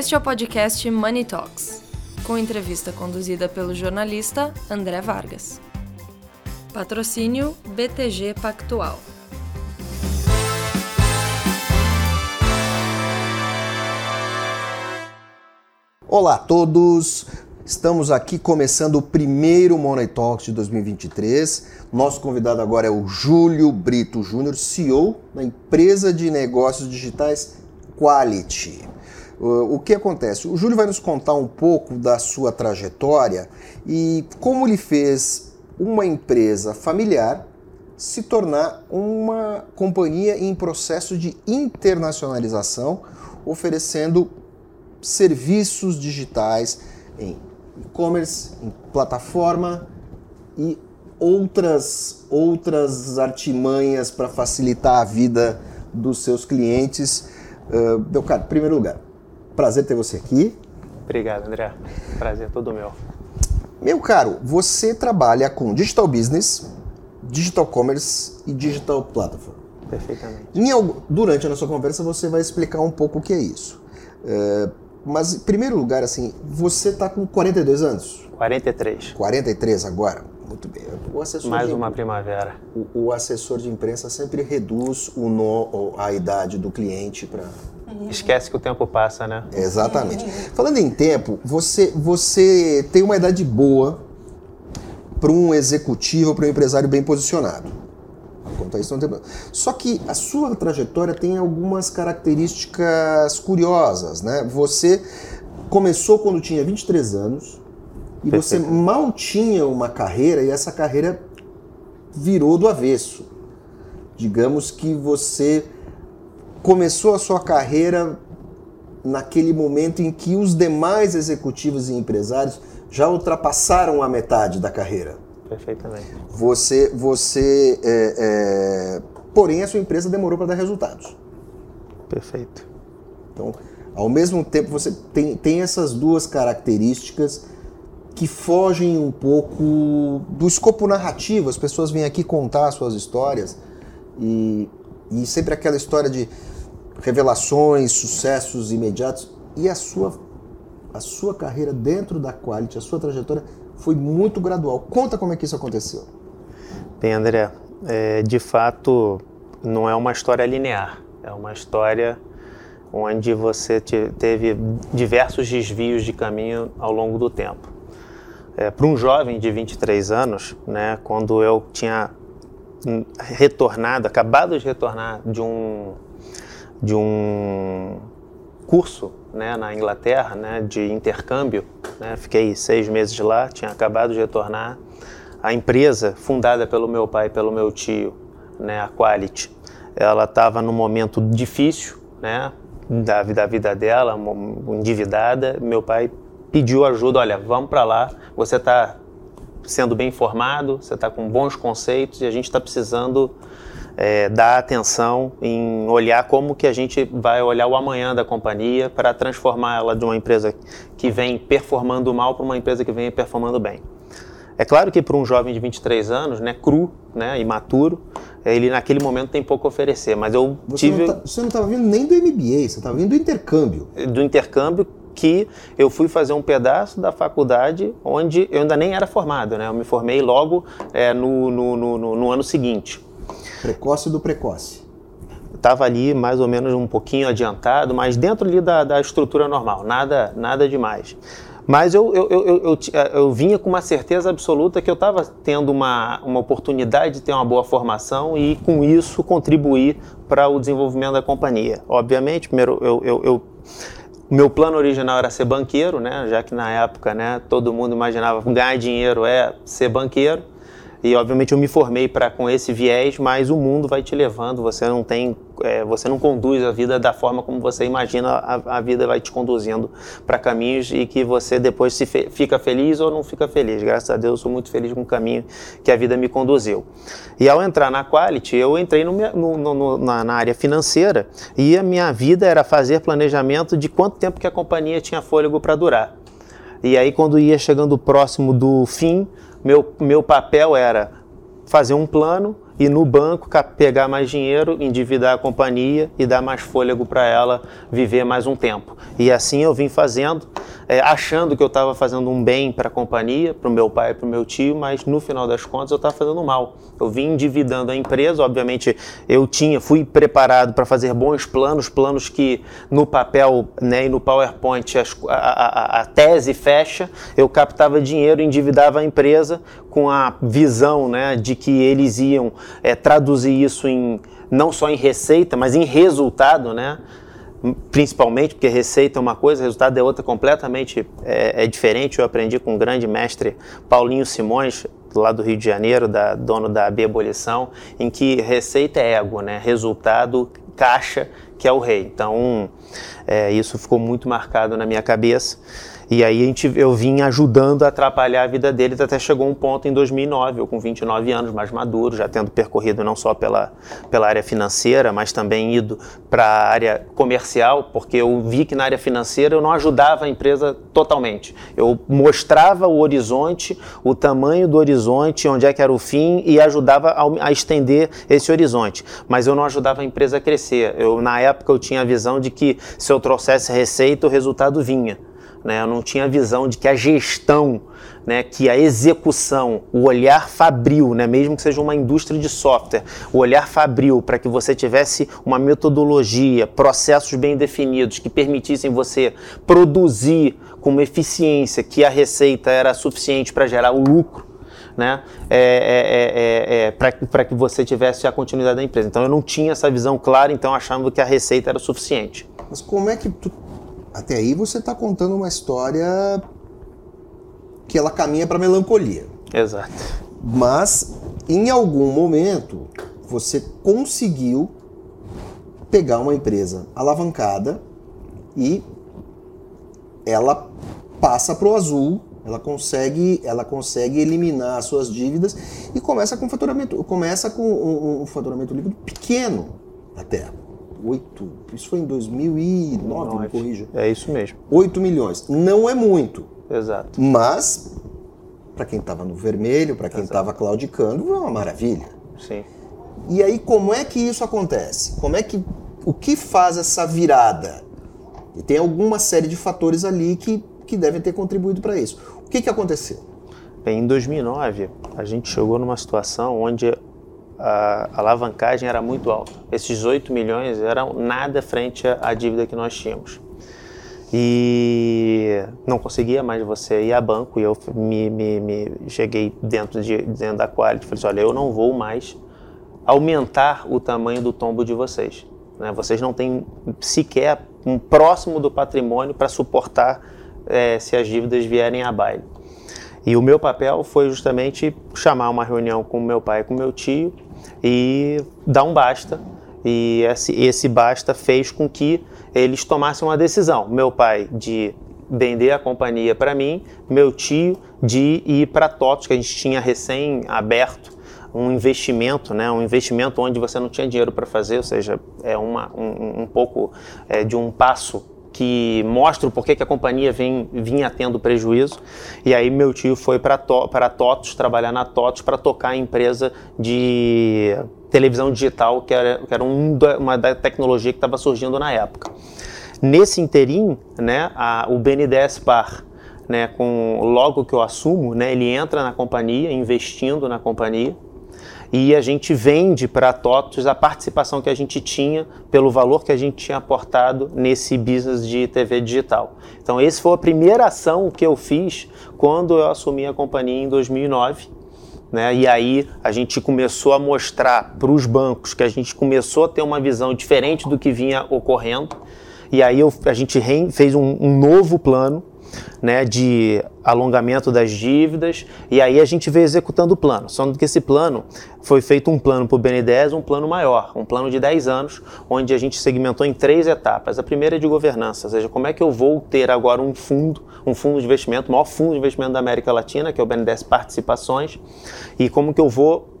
Este é o podcast Money Talks, com entrevista conduzida pelo jornalista André Vargas. Patrocínio BTG Pactual. Olá a todos! Estamos aqui começando o primeiro Money Talks de 2023. Nosso convidado agora é o Júlio Brito Júnior, CEO da empresa de negócios digitais Quality. O que acontece? O Júlio vai nos contar um pouco da sua trajetória e como ele fez uma empresa familiar se tornar uma companhia em processo de internacionalização, oferecendo serviços digitais em e-commerce, em plataforma e outras outras artimanhas para facilitar a vida dos seus clientes. Uh, meu caro, primeiro lugar, prazer ter você aqui. Obrigado, André. Prazer é todo meu. Meu caro, você trabalha com digital business, digital commerce e digital platform. Perfeitamente. Em, durante a nossa conversa você vai explicar um pouco o que é isso. Uh, mas, em primeiro lugar, assim, você está com 42 anos? 43. 43 agora? Muito bem. O assessor Mais de, uma primavera. O, o, assessor de imprensa sempre reduz o no, a idade do cliente para. Esquece que o tempo passa, né? Exatamente. Falando em tempo, você, você tem uma idade boa para um executivo, para um empresário bem posicionado. isso não tem Só que a sua trajetória tem algumas características curiosas, né? Você começou quando tinha 23 anos e Perfeito. você mal tinha uma carreira e essa carreira virou do avesso. Digamos que você começou a sua carreira naquele momento em que os demais executivos e empresários já ultrapassaram a metade da carreira. Perfeitamente. Você, você, é, é... porém, a sua empresa demorou para dar resultados. Perfeito. Então, ao mesmo tempo, você tem, tem essas duas características que fogem um pouco do escopo narrativo. As pessoas vêm aqui contar suas histórias e, e sempre aquela história de revelações, sucessos imediatos e a sua a sua carreira dentro da Quality, a sua trajetória foi muito gradual. Conta como é que isso aconteceu. Bem, André, é, de fato não é uma história linear. É uma história onde você te, teve diversos desvios de caminho ao longo do tempo. É, Para um jovem de 23 anos, né, quando eu tinha retornado, acabado de retornar de um, de um curso né, na Inglaterra né, de intercâmbio. Né, fiquei seis meses lá, tinha acabado de retornar. A empresa, fundada pelo meu pai e pelo meu tio, né, a Quality, ela estava num momento difícil né, da, da vida dela, endividada. Meu pai pediu ajuda: olha, vamos para lá, você está sendo bem informado, você está com bons conceitos e a gente está precisando é, dar atenção em olhar como que a gente vai olhar o amanhã da companhia para transformar ela de uma empresa que vem performando mal para uma empresa que vem performando bem. É claro que para um jovem de 23 anos, né, cru, né, imaturo, ele naquele momento tem pouco a oferecer, mas eu você tive... Não tá, você não estava vindo nem do MBA, você estava vindo do intercâmbio. Do intercâmbio que eu fui fazer um pedaço da faculdade onde eu ainda nem era formado, né? Eu me formei logo é, no, no, no, no ano seguinte. Precoce do precoce. Estava ali mais ou menos um pouquinho adiantado, mas dentro ali da, da estrutura normal, nada, nada demais. Mas eu, eu, eu, eu, eu vinha com uma certeza absoluta que eu estava tendo uma, uma oportunidade de ter uma boa formação e, com isso, contribuir para o desenvolvimento da companhia. Obviamente, primeiro, eu meu plano original era ser banqueiro, né? Já que na época, né, todo mundo imaginava ganhar dinheiro é ser banqueiro. E obviamente eu me formei para com esse viés, mas o mundo vai te levando. Você não tem, é, você não conduz a vida da forma como você imagina. A, a vida vai te conduzindo para caminhos e que você depois se fe, fica feliz ou não fica feliz. Graças a Deus eu sou muito feliz com o caminho que a vida me conduziu. E ao entrar na Quality, eu entrei no, no, no, na, na área financeira e a minha vida era fazer planejamento de quanto tempo que a companhia tinha fôlego para durar. E aí quando ia chegando próximo do fim meu, meu papel era fazer um plano ir no banco, pegar mais dinheiro, endividar a companhia e dar mais fôlego para ela viver mais um tempo. E assim eu vim fazendo, é, achando que eu estava fazendo um bem para a companhia, para o meu pai e para o meu tio, mas no final das contas eu estava fazendo mal. Eu vim endividando a empresa, obviamente eu tinha, fui preparado para fazer bons planos, planos que no papel né, e no PowerPoint as, a, a, a tese fecha, eu captava dinheiro, endividava a empresa com a visão né, de que eles iam é, traduzir isso em não só em receita, mas em resultado, né? principalmente porque receita é uma coisa, resultado é outra completamente é, é, diferente. Eu aprendi com o grande mestre Paulinho Simões, lá do Rio de Janeiro, da, dono da Biabolição, em que receita é ego, né? resultado, caixa, que é o rei. Então, é, isso ficou muito marcado na minha cabeça. E aí a gente, eu vim ajudando a atrapalhar a vida deles até chegou um ponto em 2009, eu com 29 anos, mais maduro, já tendo percorrido não só pela, pela área financeira, mas também ido para a área comercial, porque eu vi que na área financeira eu não ajudava a empresa totalmente. Eu mostrava o horizonte, o tamanho do horizonte, onde é que era o fim e ajudava a, a estender esse horizonte. Mas eu não ajudava a empresa a crescer. Eu, na época eu tinha a visão de que se eu trouxesse receita, o resultado vinha. Né? Eu não tinha a visão de que a gestão, né, que a execução, o olhar fabril, né, mesmo que seja uma indústria de software, o olhar fabril para que você tivesse uma metodologia, processos bem definidos que permitissem você produzir com uma eficiência que a receita era suficiente para gerar o lucro, né, é, é, é, para que você tivesse a continuidade da empresa. Então eu não tinha essa visão clara, então achava que a receita era suficiente. Mas como é que tu até aí você está contando uma história que ela caminha para melancolia. Exato. Mas em algum momento você conseguiu pegar uma empresa alavancada e ela passa para o azul, ela consegue, ela consegue eliminar as suas dívidas e começa com faturamento, começa com um, um faturamento líquido pequeno até. 8, isso foi em 2009, me corrija. É isso mesmo. 8 milhões. Não é muito. Exato. Mas, para quem estava no vermelho, para quem estava claudicando, é uma maravilha. Sim. E aí, como é que isso acontece? Como é que. O que faz essa virada? E tem alguma série de fatores ali que, que devem ter contribuído para isso. O que, que aconteceu? Bem, em 2009, a gente chegou numa situação onde a alavancagem era muito alta. Esses 8 milhões eram nada frente à dívida que nós tínhamos. E não conseguia mais você ir a banco e eu me, me, me cheguei dentro, de, dentro da quality e falei assim, olha, eu não vou mais aumentar o tamanho do tombo de vocês. Né? Vocês não têm sequer um próximo do patrimônio para suportar é, se as dívidas vierem a baile. E o meu papel foi justamente chamar uma reunião com meu pai e com meu tio e dar um basta. E esse, esse basta fez com que eles tomassem uma decisão. Meu pai de vender a companhia para mim, meu tio de ir para TOTOS, que a gente tinha recém aberto um investimento, né, um investimento onde você não tinha dinheiro para fazer, ou seja, é uma, um, um pouco é, de um passo que mostra o porquê que a companhia vem, vinha tendo prejuízo. E aí meu tio foi para to, TOTOS, trabalhar na TOTOS para tocar a empresa de televisão digital, que era, que era um da, uma da tecnologia que estava surgindo na época. Nesse interim, né, a, o BNDES Par, né, com, logo que eu assumo, né, ele entra na companhia, investindo na companhia, e a gente vende para a TOTUS a participação que a gente tinha pelo valor que a gente tinha aportado nesse business de TV digital. Então, essa foi a primeira ação que eu fiz quando eu assumi a companhia em 2009. Né? E aí a gente começou a mostrar para os bancos que a gente começou a ter uma visão diferente do que vinha ocorrendo. E aí eu, a gente fez um, um novo plano né, de alongamento das dívidas, e aí a gente veio executando o plano. Só que esse plano foi feito um plano para o BNDES, um plano maior, um plano de 10 anos, onde a gente segmentou em três etapas. A primeira é de governança, ou seja, como é que eu vou ter agora um fundo, um fundo de investimento, o maior fundo de investimento da América Latina, que é o BNDES Participações, e como que eu vou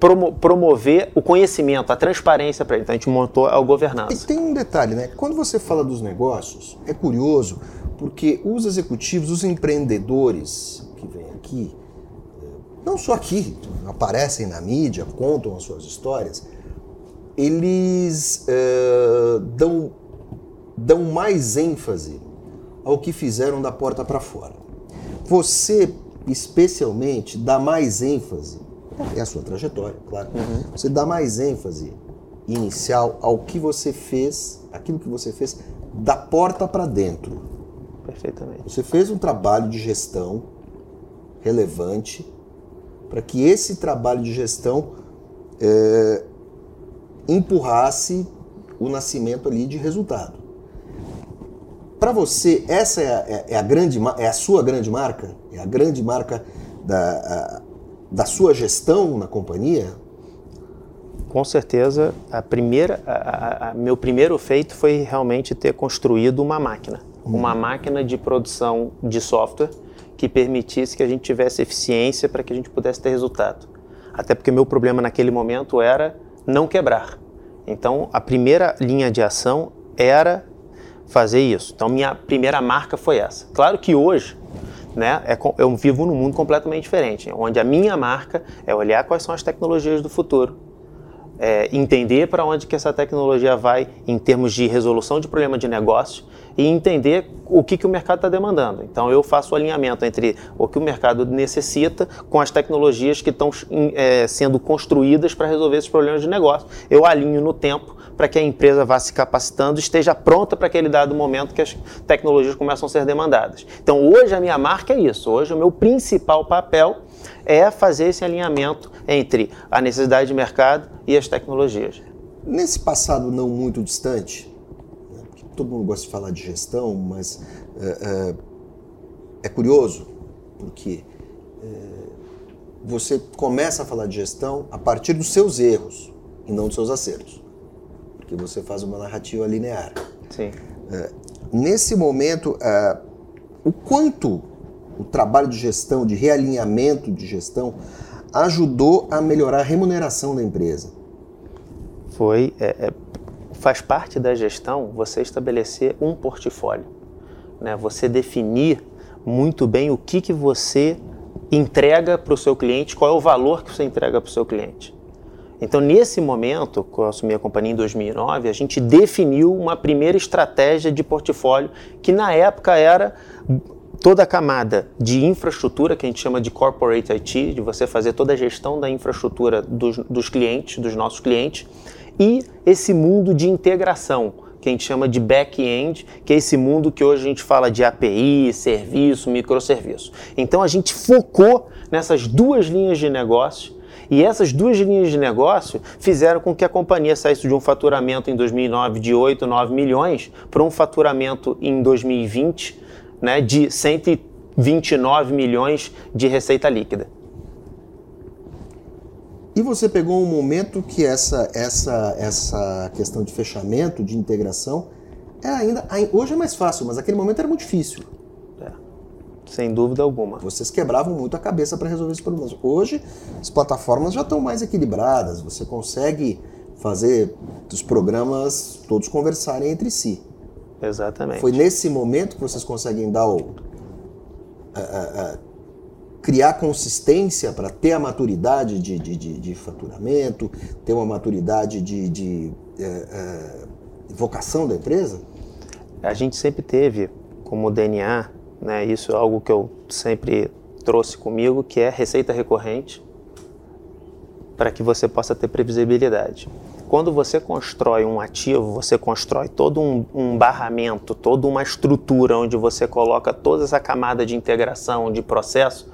promo promover o conhecimento, a transparência para ele. Então a gente montou a governança. E tem um detalhe, né? Quando você fala dos negócios, é curioso porque os executivos, os empreendedores que vêm aqui, não só aqui, aparecem na mídia, contam as suas histórias, eles uh, dão, dão mais ênfase ao que fizeram da porta para fora. Você, especialmente, dá mais ênfase, é a sua trajetória, claro, uhum. você dá mais ênfase inicial ao que você fez, aquilo que você fez da porta para dentro. Perfeitamente. Você fez um trabalho de gestão relevante para que esse trabalho de gestão é, empurrasse o nascimento ali de resultado. Para você, essa é a, é, é a, grande, é a sua grande marca? É a grande marca da, a, da sua gestão na companhia? Com certeza, a primeira, a, meu primeiro feito foi realmente ter construído uma máquina. Uma máquina de produção de software que permitisse que a gente tivesse eficiência para que a gente pudesse ter resultado. Até porque meu problema naquele momento era não quebrar. Então, a primeira linha de ação era fazer isso. Então, minha primeira marca foi essa. Claro que hoje, né, é, eu vivo num mundo completamente diferente, onde a minha marca é olhar quais são as tecnologias do futuro, é, entender para onde que essa tecnologia vai em termos de resolução de problema de negócio e entender o que, que o mercado está demandando. Então, eu faço o alinhamento entre o que o mercado necessita com as tecnologias que estão é, sendo construídas para resolver esses problemas de negócio. Eu alinho no tempo para que a empresa vá se capacitando esteja pronta para aquele dado momento que as tecnologias começam a ser demandadas. Então, hoje a minha marca é isso. Hoje o meu principal papel é fazer esse alinhamento entre a necessidade de mercado e as tecnologias. Nesse passado não muito distante, todo mundo gosta de falar de gestão, mas é, é, é curioso porque é, você começa a falar de gestão a partir dos seus erros e não dos seus acertos, porque você faz uma narrativa linear. Sim. É, nesse momento, é, o quanto o trabalho de gestão, de realinhamento de gestão, ajudou a melhorar a remuneração da empresa? Foi é, é faz parte da gestão você estabelecer um portfólio, né? Você definir muito bem o que, que você entrega para o seu cliente, qual é o valor que você entrega para o seu cliente. Então, nesse momento, quando eu assumi a companhia em 2009, a gente definiu uma primeira estratégia de portfólio que na época era toda a camada de infraestrutura, que a gente chama de corporate IT, de você fazer toda a gestão da infraestrutura dos, dos clientes, dos nossos clientes, e esse mundo de integração, que a gente chama de back-end, que é esse mundo que hoje a gente fala de API, serviço, microserviço. Então a gente focou nessas duas linhas de negócio e essas duas linhas de negócio fizeram com que a companhia saísse de um faturamento em 2009 de 8, 9 milhões para um faturamento em 2020 né, de 129 milhões de receita líquida. E você pegou um momento que essa, essa, essa questão de fechamento, de integração, é ainda. Hoje é mais fácil, mas aquele momento era muito difícil. Sem dúvida alguma. Vocês quebravam muito a cabeça para resolver esses problemas. Hoje, as plataformas já estão mais equilibradas, você consegue fazer os programas todos conversarem entre si. Exatamente. Foi nesse momento que vocês conseguem dar o. A, a, a, criar consistência para ter a maturidade de, de, de, de, faturamento, ter uma maturidade de, de é, é, vocação da empresa? A gente sempre teve como DNA, né, isso é algo que eu sempre trouxe comigo, que é receita recorrente, para que você possa ter previsibilidade. Quando você constrói um ativo, você constrói todo um, um, barramento, toda uma estrutura onde você coloca toda essa camada de integração, de processo,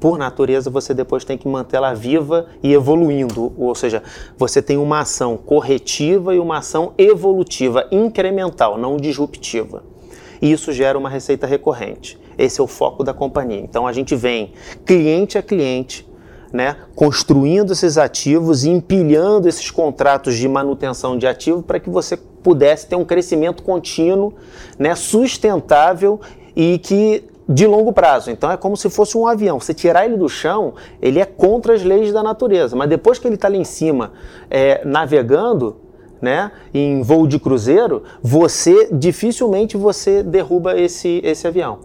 por natureza, você depois tem que mantê-la viva e evoluindo. Ou seja, você tem uma ação corretiva e uma ação evolutiva, incremental, não disruptiva. E isso gera uma receita recorrente. Esse é o foco da companhia. Então a gente vem cliente a cliente, né, construindo esses ativos e empilhando esses contratos de manutenção de ativo para que você pudesse ter um crescimento contínuo, né, sustentável e que de longo prazo. Então é como se fosse um avião. Você tirar ele do chão, ele é contra as leis da natureza. Mas depois que ele está ali em cima, é, navegando, né, em voo de cruzeiro, você dificilmente você derruba esse, esse avião.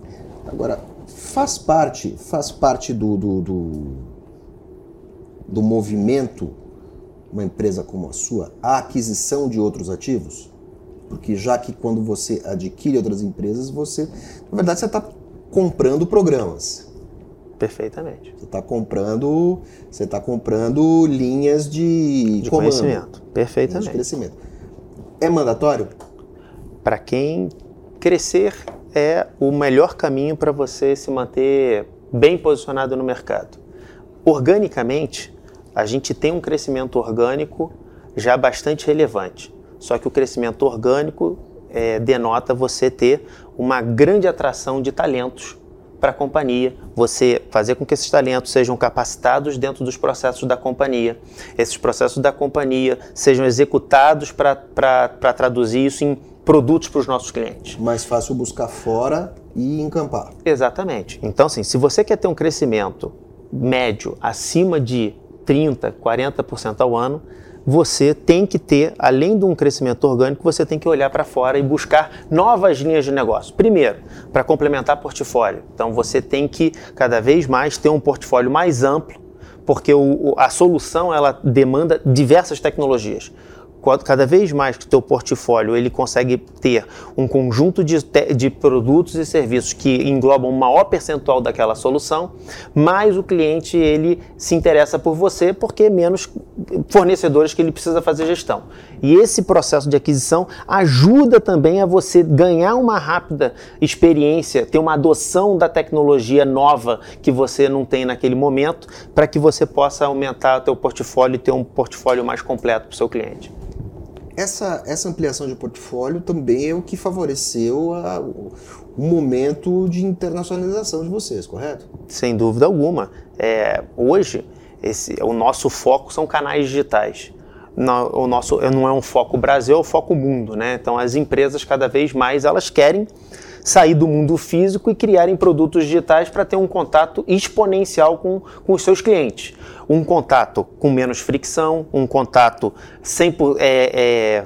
Agora faz parte, faz parte do, do, do do movimento, uma empresa como a sua, a aquisição de outros ativos? Porque já que quando você adquire outras empresas, você, na verdade, você está comprando programas. Perfeitamente. Você está comprando, você está comprando linhas de, De comando, conhecimento. Perfeitamente. de crescimento. É mandatório? Para quem crescer é o melhor caminho para você se manter bem posicionado no mercado. Organicamente, a gente tem um crescimento orgânico já bastante relevante. Só que o crescimento orgânico é, denota você ter uma grande atração de talentos para a companhia, você fazer com que esses talentos sejam capacitados dentro dos processos da companhia, esses processos da companhia sejam executados para traduzir isso em produtos para os nossos clientes. Mais fácil buscar fora e encampar. Exatamente. Então, assim, se você quer ter um crescimento médio acima de 30%, 40% ao ano, você tem que ter, além de um crescimento orgânico, você tem que olhar para fora e buscar novas linhas de negócio. Primeiro, para complementar portfólio. Então, você tem que cada vez mais ter um portfólio mais amplo, porque o, a solução ela demanda diversas tecnologias cada vez mais que o teu portfólio ele consegue ter um conjunto de, de produtos e serviços que englobam um maior percentual daquela solução, mais o cliente ele se interessa por você porque é menos fornecedores que ele precisa fazer gestão. E esse processo de aquisição ajuda também a você ganhar uma rápida experiência, ter uma adoção da tecnologia nova que você não tem naquele momento, para que você possa aumentar o teu portfólio e ter um portfólio mais completo para o seu cliente. Essa, essa ampliação de portfólio também é o que favoreceu a, o, momento de internacionalização de vocês, correto? Sem dúvida alguma. É, hoje, esse, o nosso foco são canais digitais. Não, o nosso não é um foco Brasil, é um foco mundo, né? Então as empresas cada vez mais elas querem sair do mundo físico e criarem produtos digitais para ter um contato exponencial com, com os seus clientes. Um contato com menos fricção, um contato 100 é, é,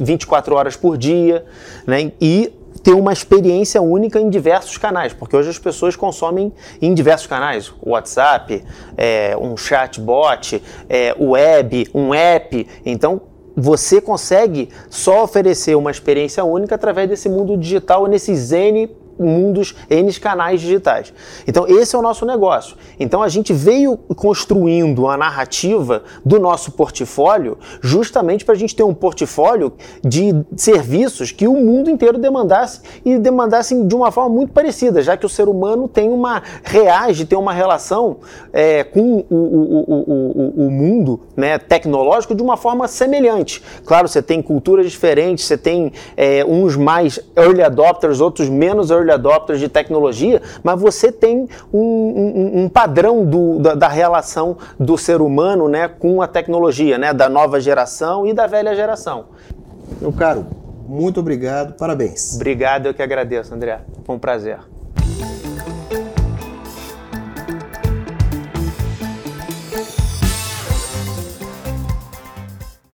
24 horas por dia, né? e ter uma experiência única em diversos canais, porque hoje as pessoas consomem em diversos canais, WhatsApp, é, um chatbot, é, web, um app, então você consegue só oferecer uma experiência única através desse mundo digital, nesses N mundos, N canais digitais. Então, esse é o nosso negócio. Então, a gente veio construindo a narrativa do nosso portfólio justamente para a gente ter um portfólio de serviços que o mundo inteiro demandasse e demandassem de uma forma muito parecida, já que o ser humano tem uma reage, tem uma relação é, com o, o, o, o, mundo né, tecnológico de uma forma semelhante. Claro, você tem culturas diferentes, você tem é, uns mais early adopters, outros menos early early adopters de tecnologia, mas você tem um, um, um padrão do, da, da, relação do ser humano né, com a tecnologia, né, da nova geração e da velha geração. Meu caro, muito obrigado, parabéns. Obrigado, eu que agradeço, André. Foi um prazer.